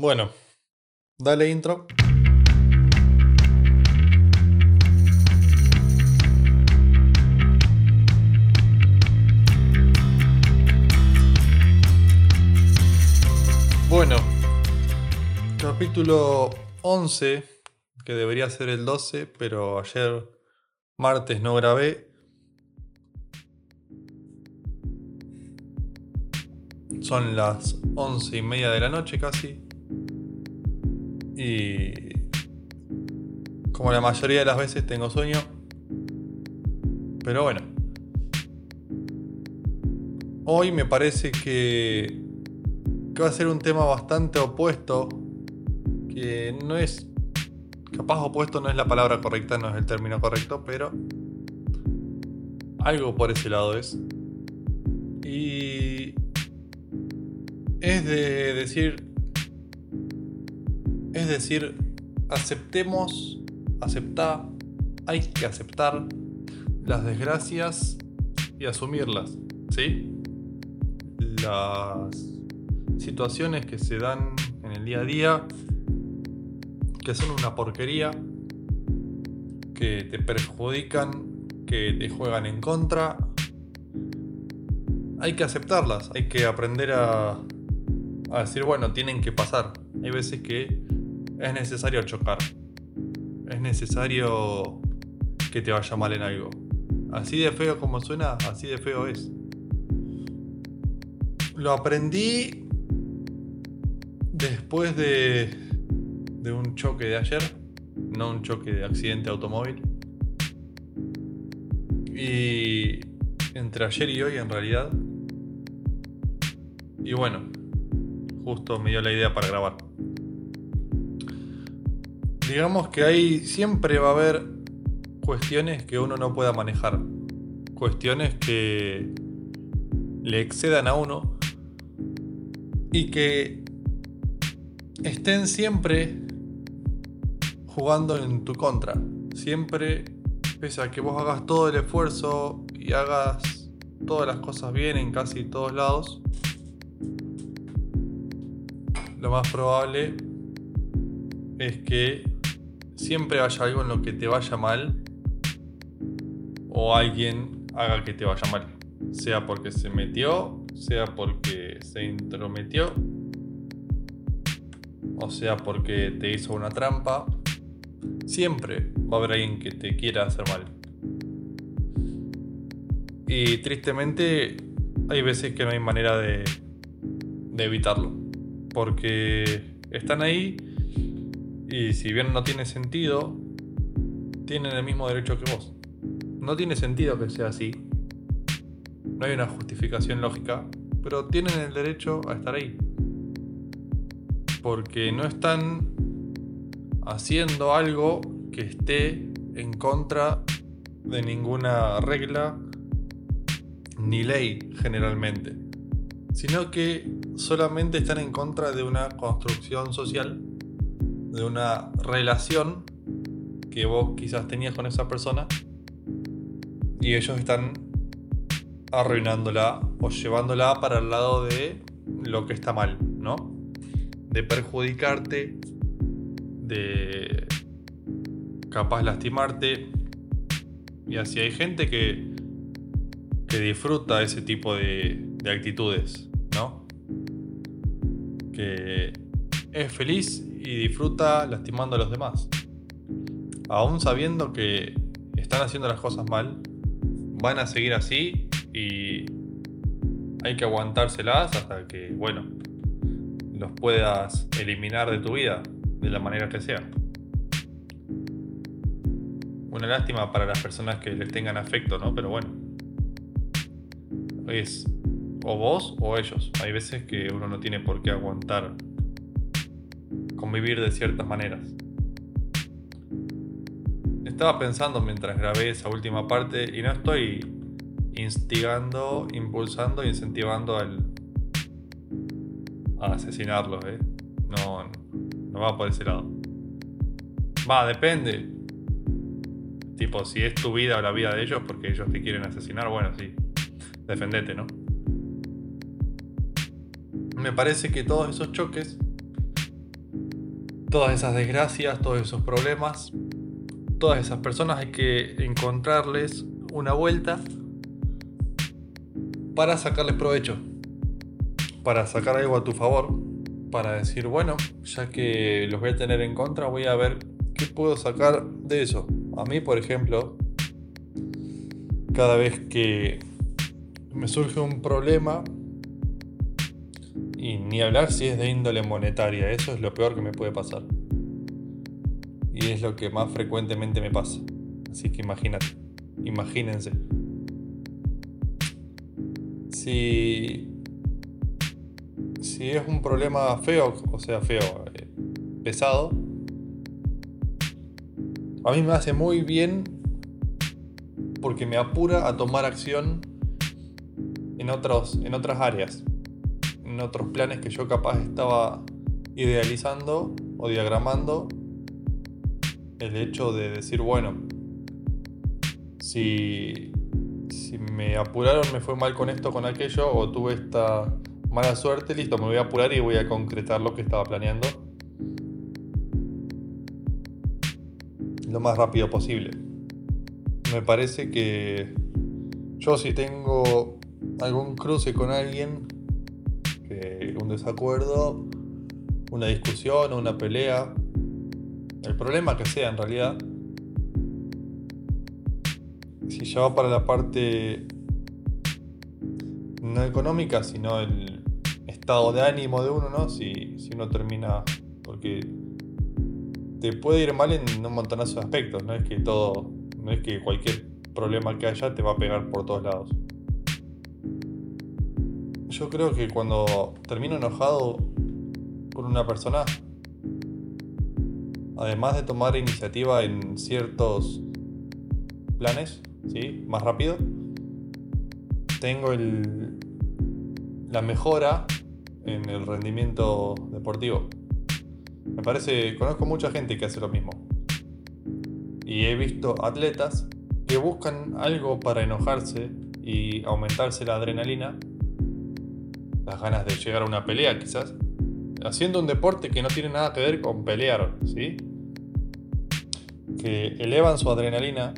Bueno, dale intro. Bueno, capítulo 11, que debería ser el 12, pero ayer martes no grabé. Son las 11 y media de la noche casi. Y como la mayoría de las veces tengo sueño. Pero bueno. Hoy me parece que que va a ser un tema bastante opuesto, que no es, capaz opuesto no es la palabra correcta, no es el término correcto, pero algo por ese lado es. Y es de decir, decir, aceptemos, aceptar, hay que aceptar las desgracias y asumirlas, ¿sí? Las situaciones que se dan en el día a día que son una porquería, que te perjudican, que te juegan en contra. Hay que aceptarlas, hay que aprender a, a decir, bueno, tienen que pasar. Hay veces que es necesario chocar. Es necesario que te vaya mal en algo. Así de feo como suena, así de feo es. Lo aprendí Después de, de un choque de ayer, no un choque de accidente automóvil, y entre ayer y hoy en realidad, y bueno, justo me dio la idea para grabar. Digamos que ahí siempre va a haber cuestiones que uno no pueda manejar, cuestiones que le excedan a uno y que estén siempre jugando en tu contra. Siempre, pese a que vos hagas todo el esfuerzo y hagas todas las cosas bien en casi todos lados, lo más probable es que siempre haya algo en lo que te vaya mal o alguien haga que te vaya mal. Sea porque se metió, sea porque se intrometió o sea porque te hizo una trampa, siempre va a haber alguien que te quiera hacer mal. Y tristemente hay veces que no hay manera de, de evitarlo, porque están ahí y si bien no tiene sentido, tienen el mismo derecho que vos. No tiene sentido que sea así. No hay una justificación lógica, pero tienen el derecho a estar ahí porque no están haciendo algo que esté en contra de ninguna regla ni ley generalmente, sino que solamente están en contra de una construcción social, de una relación que vos quizás tenías con esa persona y ellos están arruinándola o llevándola para el lado de lo que está mal, ¿no? de perjudicarte, de capaz lastimarte. Y así hay gente que, que disfruta ese tipo de, de actitudes, ¿no? Que es feliz y disfruta lastimando a los demás. Aún sabiendo que están haciendo las cosas mal, van a seguir así y hay que aguantárselas hasta que, bueno, los puedas eliminar de tu vida de la manera que sea. Una lástima para las personas que les tengan afecto, ¿no? Pero bueno. Es o vos o ellos. Hay veces que uno no tiene por qué aguantar convivir de ciertas maneras. Estaba pensando mientras grabé esa última parte y no estoy instigando, impulsando, incentivando al, a asesinarlos, ¿eh? No, no va por ese lado. Va, depende. Tipo, si es tu vida o la vida de ellos porque ellos te quieren asesinar, bueno, sí. Defendete, ¿no? Me parece que todos esos choques todas esas desgracias, todos esos problemas, todas esas personas hay que encontrarles una vuelta para sacarles provecho, para sacar algo a tu favor, para decir, bueno, ya que los voy a tener en contra, voy a ver qué puedo sacar de eso. A mí, por ejemplo, cada vez que me surge un problema, y ni hablar si es de índole monetaria, eso es lo peor que me puede pasar. Y es lo que más frecuentemente me pasa. Así que imagínate, imagínense. Si, si es un problema feo, o sea, feo, eh, pesado, a mí me hace muy bien porque me apura a tomar acción en, en otras áreas otros planes que yo capaz estaba idealizando o diagramando el hecho de decir, bueno, si, si me apuraron, me fue mal con esto, con aquello, o tuve esta mala suerte, listo, me voy a apurar y voy a concretar lo que estaba planeando lo más rápido posible. Me parece que yo si tengo algún cruce con alguien un desacuerdo, una discusión o una pelea, el problema que sea en realidad, si ya va para la parte no económica, sino el estado de ánimo de uno, ¿no? Si, si uno termina, porque te puede ir mal en un montonazo de aspectos, no es que todo, no es que cualquier problema que haya te va a pegar por todos lados yo creo que cuando termino enojado con una persona, además de tomar iniciativa en ciertos planes, ¿sí? Más rápido, tengo la mejora en el rendimiento deportivo. Me parece, conozco mucha gente que hace lo mismo. Y he visto atletas que buscan algo para enojarse y aumentarse la adrenalina las ganas de llegar a una pelea quizás, haciendo un deporte que no tiene nada que ver con pelear, ¿sí? Que elevan su adrenalina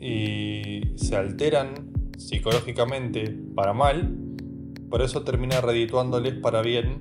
y se alteran psicológicamente para mal, por eso termina redituándoles para bien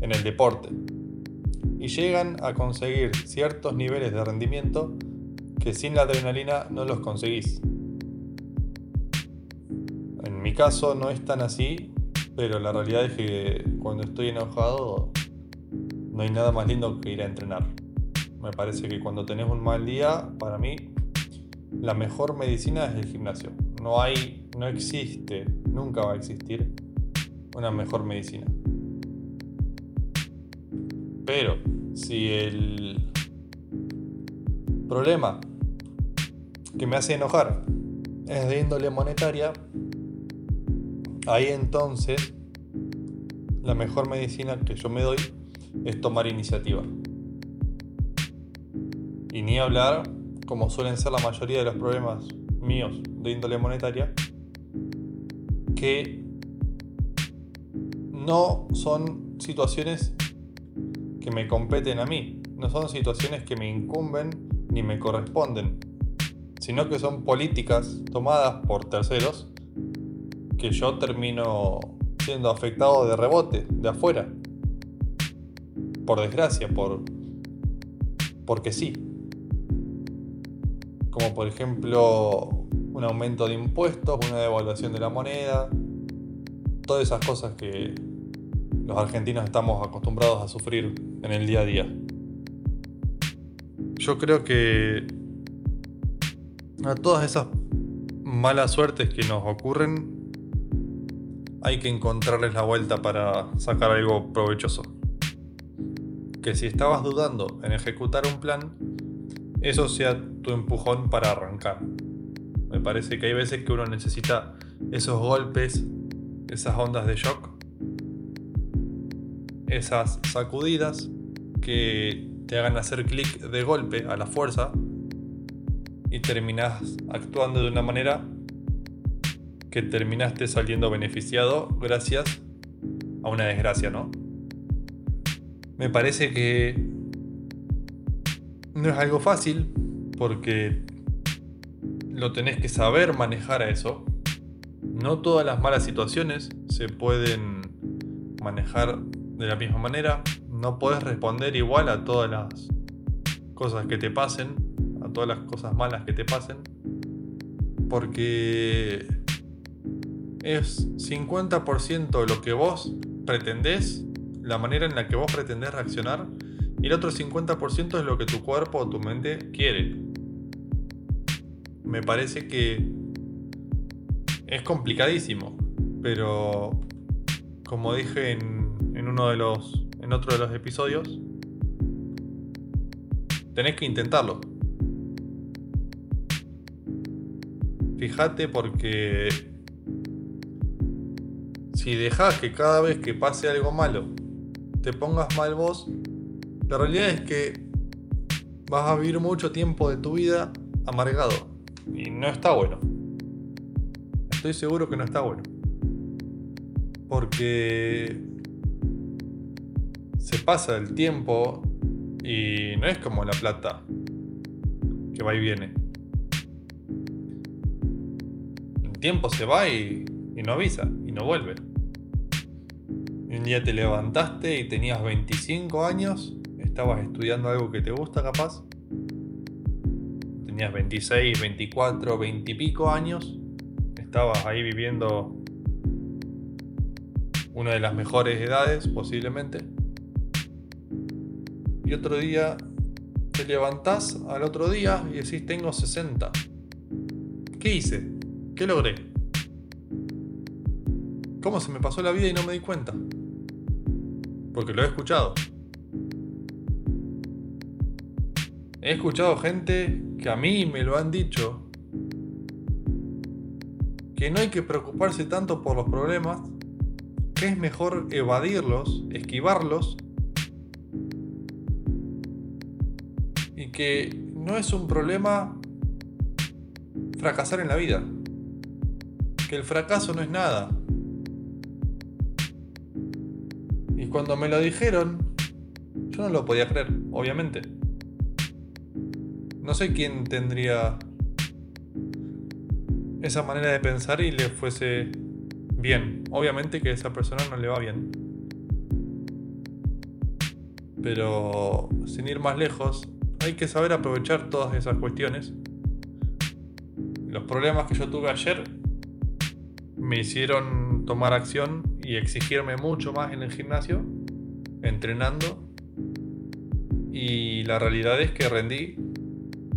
en el deporte. Y llegan a conseguir ciertos niveles de rendimiento que sin la adrenalina no los conseguís. En mi caso no es tan así, pero la realidad es que cuando estoy enojado no hay nada más lindo que ir a entrenar. Me parece que cuando tenés un mal día, para mí, la mejor medicina es el gimnasio. No hay, no existe, nunca va a existir una mejor medicina. Pero si el problema que me hace enojar es de índole monetaria, Ahí entonces, la mejor medicina que yo me doy es tomar iniciativa. Y ni hablar, como suelen ser la mayoría de los problemas míos de índole monetaria, que no son situaciones que me competen a mí, no son situaciones que me incumben ni me corresponden, sino que son políticas tomadas por terceros que yo termino siendo afectado de rebote, de afuera. Por desgracia, por porque sí. Como por ejemplo un aumento de impuestos, una devaluación de la moneda, todas esas cosas que los argentinos estamos acostumbrados a sufrir en el día a día. Yo creo que a todas esas malas suertes que nos ocurren hay que encontrarles la vuelta para sacar algo provechoso. Que si estabas dudando en ejecutar un plan, eso sea tu empujón para arrancar. Me parece que hay veces que uno necesita esos golpes, esas ondas de shock, esas sacudidas que te hagan hacer clic de golpe a la fuerza y terminas actuando de una manera que terminaste saliendo beneficiado gracias a una desgracia, ¿no? Me parece que no es algo fácil porque lo tenés que saber manejar a eso. No todas las malas situaciones se pueden manejar de la misma manera. No puedes responder igual a todas las cosas que te pasen, a todas las cosas malas que te pasen. Porque es 50% lo que vos pretendés, la manera en la que vos pretendés reaccionar, y el otro 50% es lo que tu cuerpo o tu mente quiere. Me parece que es complicadísimo, pero como dije en, en uno de los en otro de los episodios, tenés que intentarlo. Fíjate porque si dejas que cada vez que pase algo malo te pongas mal vos, la realidad es que vas a vivir mucho tiempo de tu vida amargado. Y no está bueno. Estoy seguro que no está bueno. Porque se pasa el tiempo y no es como la plata que va y viene. El tiempo se va y, y no avisa y no vuelve un día te levantaste y tenías 25 años, estabas estudiando algo que te gusta capaz, tenías 26, 24, 20 y pico años, estabas ahí viviendo una de las mejores edades posiblemente, y otro día te levantás al otro día y decís tengo 60. ¿Qué hice? ¿Qué logré? ¿Cómo se me pasó la vida y no me di cuenta? Porque lo he escuchado. He escuchado gente que a mí me lo han dicho. Que no hay que preocuparse tanto por los problemas. Que es mejor evadirlos, esquivarlos. Y que no es un problema fracasar en la vida. Que el fracaso no es nada. Cuando me lo dijeron, yo no lo podía creer, obviamente. No sé quién tendría esa manera de pensar y le fuese bien. Obviamente que a esa persona no le va bien. Pero sin ir más lejos, hay que saber aprovechar todas esas cuestiones. Los problemas que yo tuve ayer me hicieron tomar acción y exigirme mucho más en el gimnasio, entrenando. Y la realidad es que rendí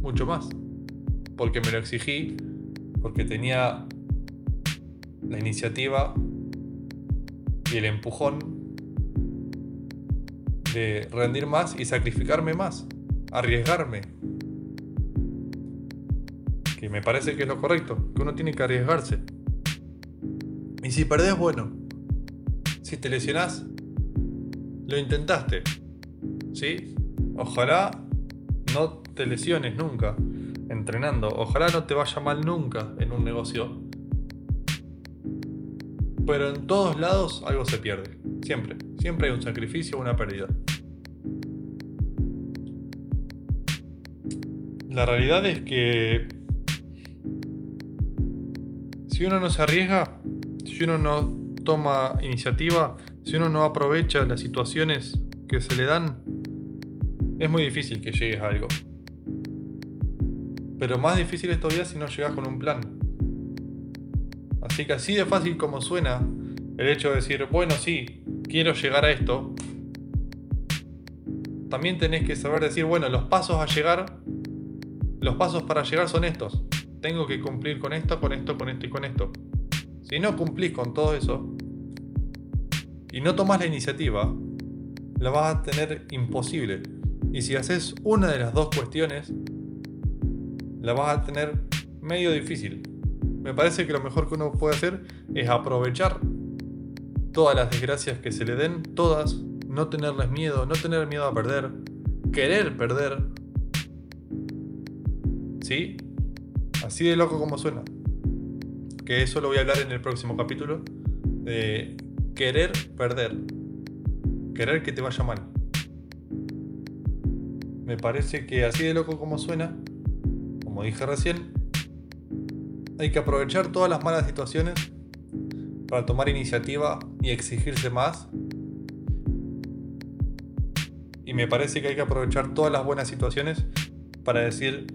mucho más. Porque me lo exigí, porque tenía la iniciativa y el empujón de rendir más y sacrificarme más, arriesgarme. Que me parece que es lo correcto, que uno tiene que arriesgarse. Y si perdés, bueno, si te lesionás, lo intentaste. ¿Sí? Ojalá no te lesiones nunca entrenando. Ojalá no te vaya mal nunca en un negocio. Pero en todos lados algo se pierde. Siempre. Siempre hay un sacrificio o una pérdida. La realidad es que si uno no se arriesga, si uno no toma iniciativa, si uno no aprovecha las situaciones que se le dan, es muy difícil que llegues a algo. Pero más difícil es todavía si no llegas con un plan. Así que así de fácil como suena el hecho de decir, bueno, sí, quiero llegar a esto, también tenés que saber decir, bueno, los pasos a llegar, los pasos para llegar son estos. Tengo que cumplir con esto, con esto, con esto y con esto. Si no cumplís con todo eso y no tomás la iniciativa, la vas a tener imposible. Y si haces una de las dos cuestiones, la vas a tener medio difícil. Me parece que lo mejor que uno puede hacer es aprovechar todas las desgracias que se le den, todas, no tenerles miedo, no tener miedo a perder, querer perder. ¿Sí? Así de loco como suena que eso lo voy a hablar en el próximo capítulo, de querer perder, querer que te vaya mal. Me parece que así de loco como suena, como dije recién, hay que aprovechar todas las malas situaciones para tomar iniciativa y exigirse más. Y me parece que hay que aprovechar todas las buenas situaciones para decir,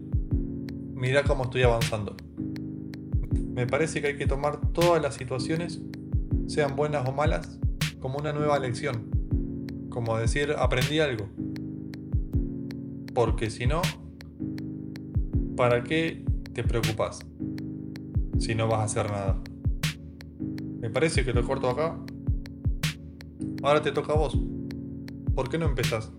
mira cómo estoy avanzando. Me parece que hay que tomar todas las situaciones, sean buenas o malas, como una nueva lección. Como decir, aprendí algo. Porque si no, ¿para qué te preocupas? Si no vas a hacer nada. Me parece que lo corto acá. Ahora te toca a vos. ¿Por qué no empezás?